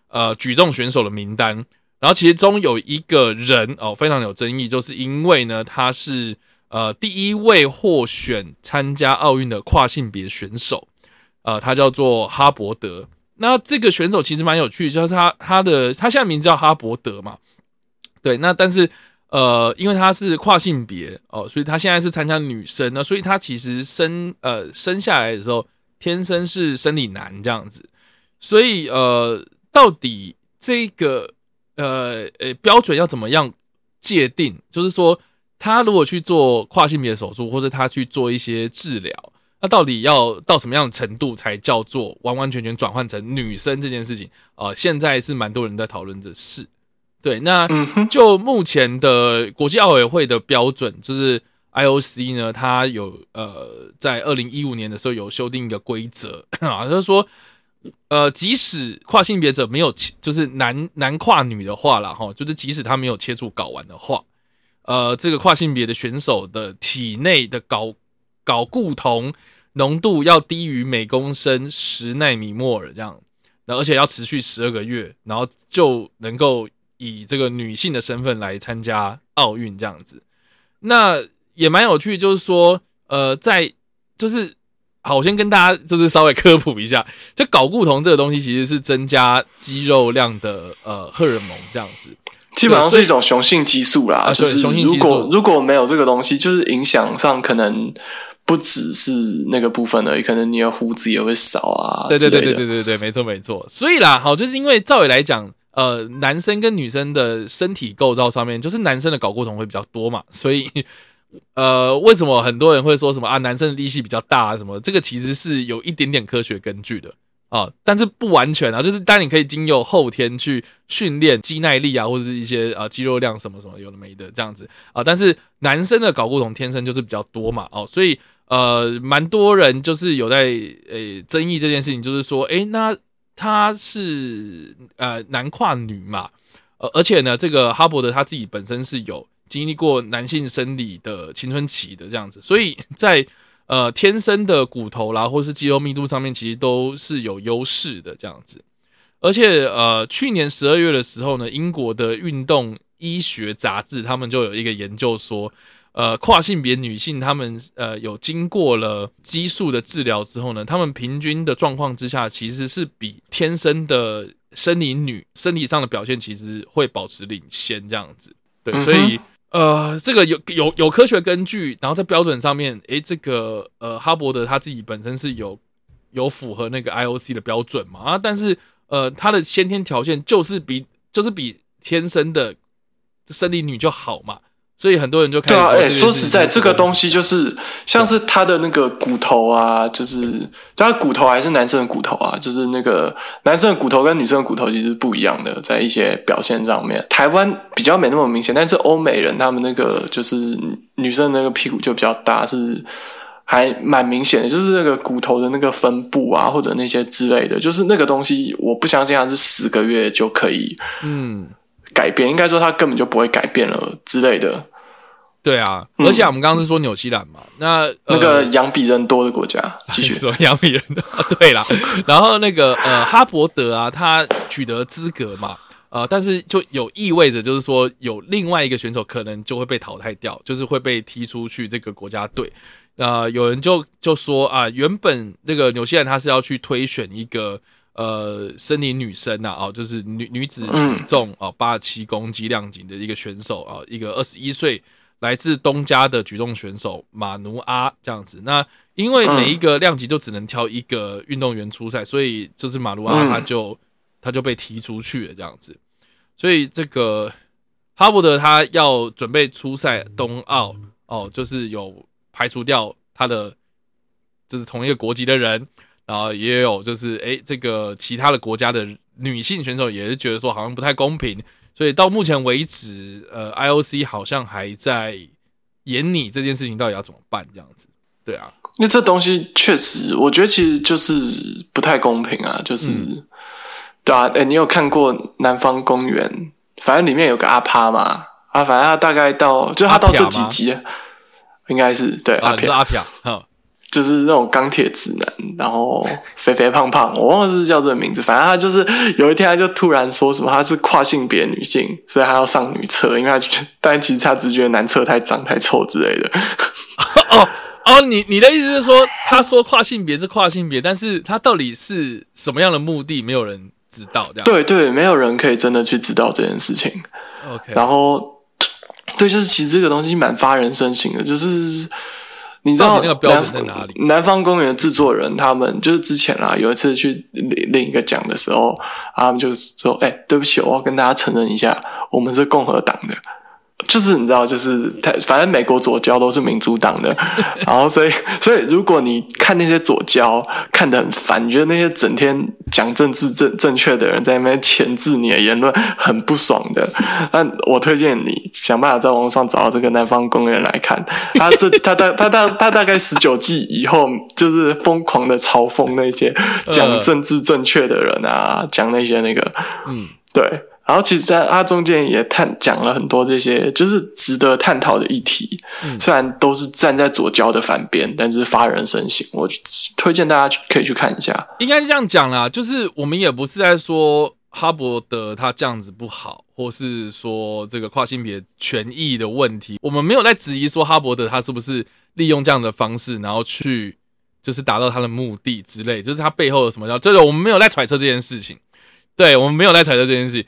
B: 呃举重选手的名单，然后其中有一个人哦非常有争议，就是因为呢他是呃第一位获选参加奥运的跨性别选手，呃，他叫做哈伯德。那这个选手其实蛮有趣，就是他他的他现在名字叫哈伯德嘛，对，那但是呃，因为他是跨性别哦，所以他现在是参加女生呢，所以他其实生呃生下来的时候天生是生理男这样子，所以呃，到底这个呃呃标准要怎么样界定？就是说，他如果去做跨性别手术，或者他去做一些治疗。那到底要到什么样的程度才叫做完完全全转换成女生这件事情？呃，现在是蛮多人在讨论这事。对，那就目前的国际奥委会的标准，就是 IOC 呢，它有呃，在二零一五年的时候有修订一个规则 啊，就是说，呃，即使跨性别者没有切，就是男男跨女的话啦，哈，就是即使他没有切除睾丸的话，呃，这个跨性别的选手的体内的睾睾固酮浓度要低于每公升十纳米摩尔这样，那而且要持续十二个月，然后就能够以这个女性的身份来参加奥运这样子。那也蛮有趣，就是说，呃，在就是好，我先跟大家就是稍微科普一下，就睾固酮这个东西其实是增加肌肉量的呃荷尔蒙这样子。
A: 基本上是一种雄性激素啦，就是如果如果没有这个东西，就是影响上可能不只是那个部分而已，可能你的胡子也会少啊，
B: 对对对对对对对，没错没错。所以啦，好，就是因为照理来讲，呃，男生跟女生的身体构造上面，就是男生的睾固酮会比较多嘛，所以呃，为什么很多人会说什么啊，男生的力气比较大啊什么？这个其实是有一点点科学根据的啊，但是不完全啊，就是当你可以经由后天去训练肌耐力啊，或者是一些啊肌肉量什么什么有的没的这样子啊，但是男生的睾固酮天生就是比较多嘛，哦，所以呃，蛮多人就是有在呃争议这件事情，就是说，诶，那他是呃男跨女嘛，呃，而且呢，这个哈伯德他自己本身是有经历过男性生理的青春期的这样子，所以在呃天生的骨头啦，或是肌肉密度上面，其实都是有优势的这样子。而且呃，去年十二月的时候呢，英国的运动医学杂志他们就有一个研究说，呃，跨性别女性她们呃有经过了激素的治疗之后呢，她们平均的状况之下，其实是比天生的生理女生理上的表现其实会保持领先这样子。对，所以呃，这个有有有科学根据，然后在标准上面，诶，这个呃哈伯德他自己本身是有有符合那个 IOC 的标准嘛啊，但是呃，他的先天条件就是比就是比天生的生理女就好嘛，所以很多人就开始
A: 对啊，哎、
B: 哎、
A: 说实在，这个东
B: 西
A: 西就是像是他的那个骨头啊，就是他的骨头还是男生的骨头啊，就是那个男生的骨头跟女生的骨头其实不一样的，在一些表现上面，台湾比较没那么明显，但是欧美人他们那个就是女生的那个屁股就比较大，是还蛮明显的，就是那个骨头的那个分布啊，或者那些之类的，就是那个东西，我不相信它是十个月就可以
B: 嗯。
A: 改变，应该说他根本就不会改变了之类的。
B: 对啊，
A: 嗯
B: 而且我们刚刚是说纽西兰嘛，那、呃、
A: 那个羊比人多的国家，继续。
B: 说羊比人多，对啦。然后那个呃哈伯德啊，他取得资格嘛，呃，但是就有意味着就是说有另外一个选手可能就会被淘汰掉，就是会被踢出去这个国家队。呃，有人就就说啊，原本这个纽西兰他是要去推选一个呃森林女生呐、啊，哦，就是女女子举重哦八十七公斤量级的一个选手啊，一个二十一岁来自东家的举重选手马努阿这样子。那因为每一个量级就只能挑一个运动员出赛，所以就是马努阿
A: 嗯
B: 他就、他就被踢出去了这样子。所以这个哈伯德他要准备出赛冬奥哦，就是有排除掉他的就是同一个国籍的人，然后也有就是诶这个其他的国家的女性选手也是觉得说好像不太公平，所以到目前为止，呃，IOC 好像还在演你这件事情到底要怎么办这样子。对啊，
A: 因为这东西确实，我觉得其实就是不太公平啊，就是、
B: 嗯。
A: 对啊，哎、你有看过《南方公园》？反正里面有个阿趴嘛，啊，反正他大概到就他到这几集，应该是对
B: 啊，
A: 阿撇，
B: 你是阿飘，哈，
A: 就是那种钢铁直男，然后肥肥胖胖，我忘了是不是叫这个名字，反正他就是有一天他就突然说什么他是跨性别女性，所以他要上女厕，因为他觉得，但其实他只觉得男厕太脏太臭之类的。
B: 哦哦，你你的意思是说，他说跨性别是跨性别，但是他到底是什么样的目的，没有人知道这样。
A: 对对，没有人可以真的去知道这件事情。
B: ，OK，
A: 然后，对，就是其实这个东西蛮发人深省的，就是你知道
B: 那个标准在
A: 南
B: 哪里
A: 南方公园的制作人他们就是之前啊有一次去领领一个奖的时候，啊他们就说：“哎、对不起，我要跟大家承认一下，我们是共和党的。”就是你知道，就是他反正美国左交都是民主党的，然后所以所以如果你看那些左交看得很烦，你觉得那些整天讲政治正正确的人在那边钳制你的言论很不爽的，那我推荐你想办法在网络上找到这个南方公园来看，他这他大他大他大概十九季以后就是疯狂的嘲讽那些讲政治正确的人啊，讲那些那个。
B: 嗯，
A: 对，然后其实在它中间也探讲了很多这些就是值得探讨的议题，
B: 嗯
A: 虽然都是站在左交的反边，但是发人深省，我推荐大家去可以去看一下。
B: 应该是这样讲啦，就是我们也不是在说哈伯德他这样子不好，或是说这个跨性别权益的问题，我们没有在质疑说哈伯德他是不是利用这样的方式，然后去就是达到他的目的之类，就是他背后有什么叫，这个我们没有在揣测这件事情，对我们没有在揣测这件事情。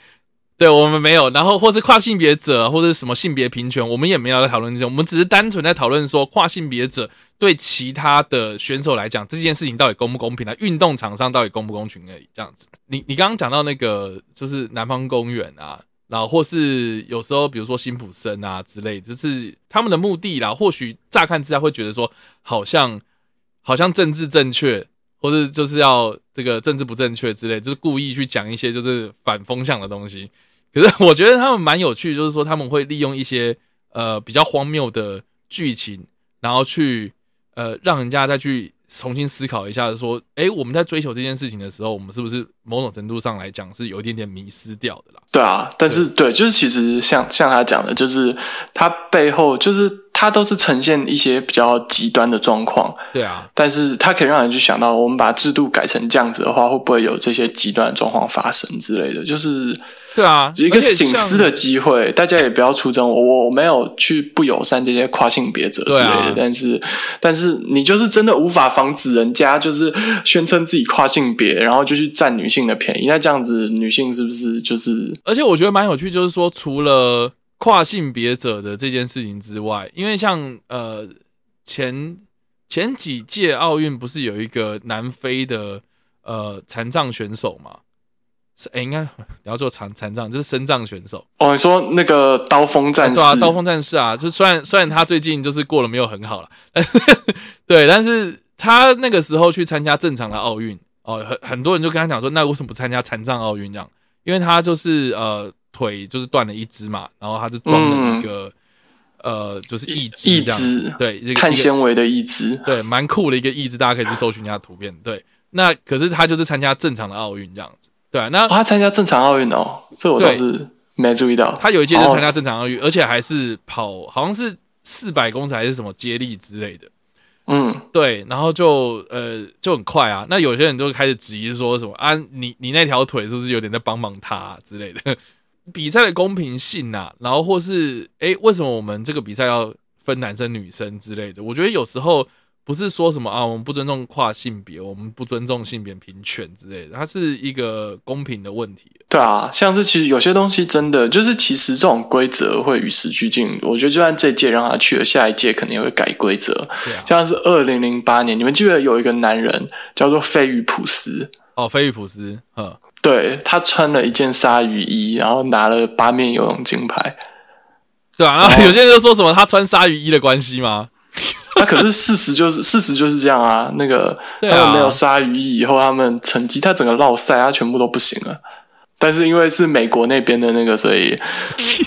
B: 对我们没有，然后或是跨性别者，或者什么性别平权，我们也没有在讨论这些，我们只是单纯在讨论说跨性别者对其他的选手来讲，这件事情到底公不公平啊？运动场上到底公不公平而已，这样子。你你刚刚讲到那个就是南方公园啊，然后或是有时候比如说辛普森啊之类，就是他们的目的啦，或许乍看之下会觉得说好像好像政治正确，或是就是要这个政治不正确之类，就是故意去讲一些就是反风向的东西。可是我觉得他们蛮有趣，就是说他们会利用一些呃比较荒谬的剧情，然后去呃让人家再去重新思考一下，说，诶，我们在追求这件事情的时候，我们是不是某种程度上来讲是有一点点迷失掉的啦？
A: 对啊，但是对，就是其实像像他讲的，就是他背后就是他都是呈现一些比较极端的状况，
B: 对啊，
A: 但是他可以让人去想到，我们把制度改成这样子的话，会不会有这些极端的状况发生之类的？就是
B: 对啊，
A: 一个醒思的机会，大家也不要出征我，我没有去不友善这些跨性别者之类的，
B: 啊
A: 但是但是你就是真的无法防止人家就是宣称自己跨性别，然后就去占女性的便宜，那这样子女性是不是就是
B: 而且我觉得蛮有趣，就是说，除了跨性别者的这件事情之外，因为像呃前前几届奥运不是有一个南非的呃残障选手嘛？是哎，应该你要做残残障，就是身障选手。
A: 哦？你说那个刀锋战士，
B: 对啊，刀锋战士啊，就虽然虽然他最近就是过得没有很好了，但是对，但是他那个时候去参加正常的奥运哦，很很多人就跟他讲说，那为什么不参加残障奥运这样？因为他就是呃腿就是断了一只嘛，然后他就装了一个、呃就是义肢
A: 义
B: 这样子
A: 肢，
B: 对，这个碳
A: 纤维的义肢，
B: 对，蛮酷的一个义肢，大家可以去搜寻一下图片。对，那可是他就是参加正常的奥运这样子，对啊，那
A: 哦，他参加正常奥运哦，这我倒是没注意到。
B: 他有一届是参加
A: 哦
B: 正常奥运，而且还是跑好像是四百公尺还是什么接力之类的。
A: 嗯，
B: 对，然后就呃就很快啊。那有些人就开始质疑说什么啊，你你那条腿是不是有点在帮忙他、啊之类的？比赛的公平性呐、然后或是哎，为什么我们这个比赛要分男生女生之类的？我觉得有时候不是说什么啊，我们不尊重跨性别，我们不尊重性别平权之类的，它是一个公平的问题。
A: 对啊，像是其实有些东西真的就是，其实这种规则会与时俱进。我觉得就算这届让他去了，下一届肯定也会改规则。
B: 啊，
A: 像是二零零八年，你们记得有一个男人叫做菲 ü 普斯，
B: 哦，菲利普斯，嗯，
A: 对他穿了一件鲨鱼衣，然后拿了八面游泳金牌。
B: 对啊。然后有些人就说什么他穿鲨鱼衣的关系吗？
A: 那、可是事实就是事实就是这样啊。那个
B: 啊
A: 他们没有鲨鱼衣以后，他们成绩他整个落赛，他全部都不行了。但是因为是美国那边的那个，所以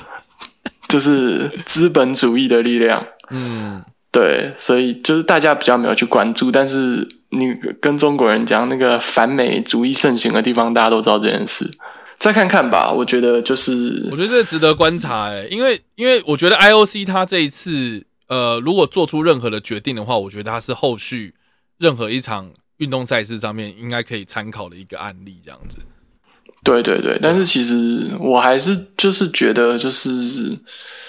A: 就是资本主义的力量。
B: 嗯，
A: 对，所以就是大家比较没有去关注，但是你跟中国人讲那个反美主义盛行的地方，大家都知道这件事。再看看吧，我觉得就是
B: 我觉得这值得观察诶、因为因为我觉得 IOC 它这一次呃，如果做出任何的决定的话，我觉得他是后续任何一场运动赛事上面应该可以参考的一个案例，这样子。
A: 对对对，但是其实我还是就是觉得就是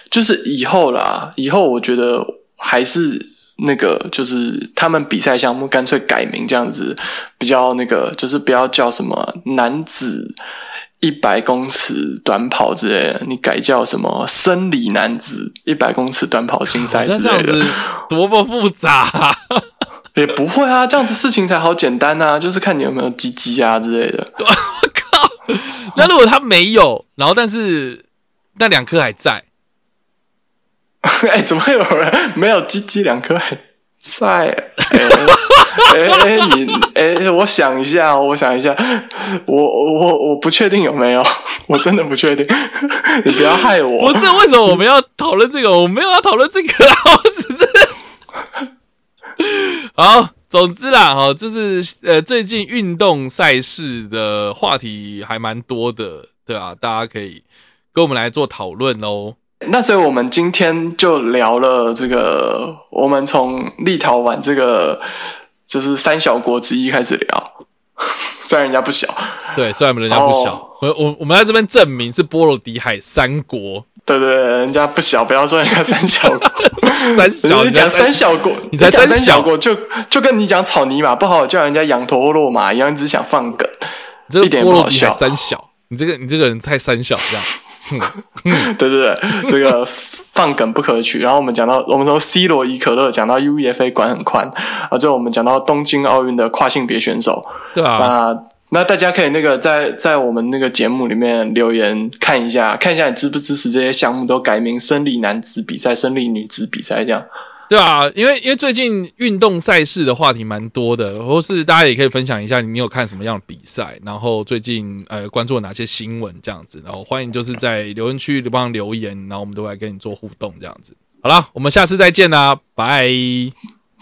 A: 就是以后啦，以后我觉得还是那个就是他们比赛项目干脆改名这样子，比较那个就是不要叫什么男子一百公尺短跑之类的，你改叫什么生理男子一百公尺短跑竞赛
B: 这样
A: 类的
B: 子。多么复杂、啊！
A: 也不会啊，这样子事情才好简单啊，就是看你有没有鸡鸡啊之类的。
B: 我靠那如果他没有，然后但是那两颗还在，
A: 哎、怎么会有人没有鸡鸡两颗还在？哎、哎、你哎、我想一下，我想一下，我我我不确定有没有，我真的不确定，你不要害我。
B: 不是为什么我们要讨论这个？我没有要讨论这个啊，我只是好。总之啦，哈，就是呃，最近运动赛事的话题还蛮多的，对啊，大家可以跟我们来做讨论哦。
A: 那所以我们今天就聊了这个，我们从立陶宛这个就是三小国之一开始聊，虽然人家不小，
B: 对，虽然人家不小，
A: 哦
B: 我我我们在这边证明是波罗的海三国，
A: 对对对，人家不小，不要说人家三小国。
B: 三小，
A: 你讲三小国，
B: 你才三小
A: 小国，就就跟你讲草泥马不好叫人家羊驼或落马一样，只想放梗。
B: 这
A: 一点不好笑
B: 三小，你这个你这个人太三小这样。
A: 对对对，这个放梗不可取。然后我们讲到，我们从 C 罗伊可乐讲到 UEFA 管很宽，啊，最后我们讲到东京奥运的跨性别选手。
B: 对啊，
A: 那那大家可以那个在在我们那个节目里面留言看一下，看一下你支不支持这些项目都改名生理男子比赛、生理女子比赛这样。
B: 对啊，因为因为最近运动赛事的话题蛮多的，或是大家也可以分享一下你有看什么样的比赛，然后最近呃关注了哪些新闻这样子，然后欢迎就是在留言区帮留言，然后我们都来跟你做互动这样子。好啦，我们下次再见啦，拜。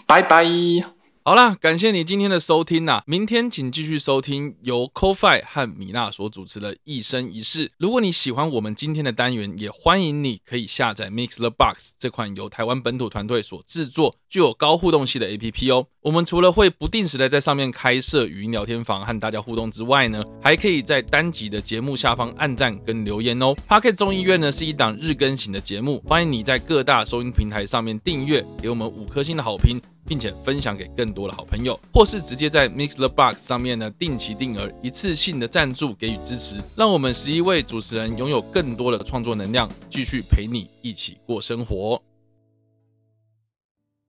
A: 拜拜。
B: 好啦，感谢你今天的收听呐、明天请继续收听由 c o f i 和米娜所主持的《一生一世》。如果你喜欢我们今天的单元，也欢迎你可以下载 Mix the Box 这款由台湾本土团队所制作、具有高互动性的 APP 哦。我们除了会不定时的在上面开设语音聊天房和大家互动之外呢，还可以在单集的节目下方按赞跟留言哦。Pocket 众议院呢是一档日更型的节目，欢迎你在各大收音平台上面订阅，给我们五颗星的好评。并且分享给更多的好朋友，或是直接在 Mix the Box 上面呢定期定额一次性的赞助给予支持，让我们十一位主持人拥有更多的创作能量，继续陪你一起过生活。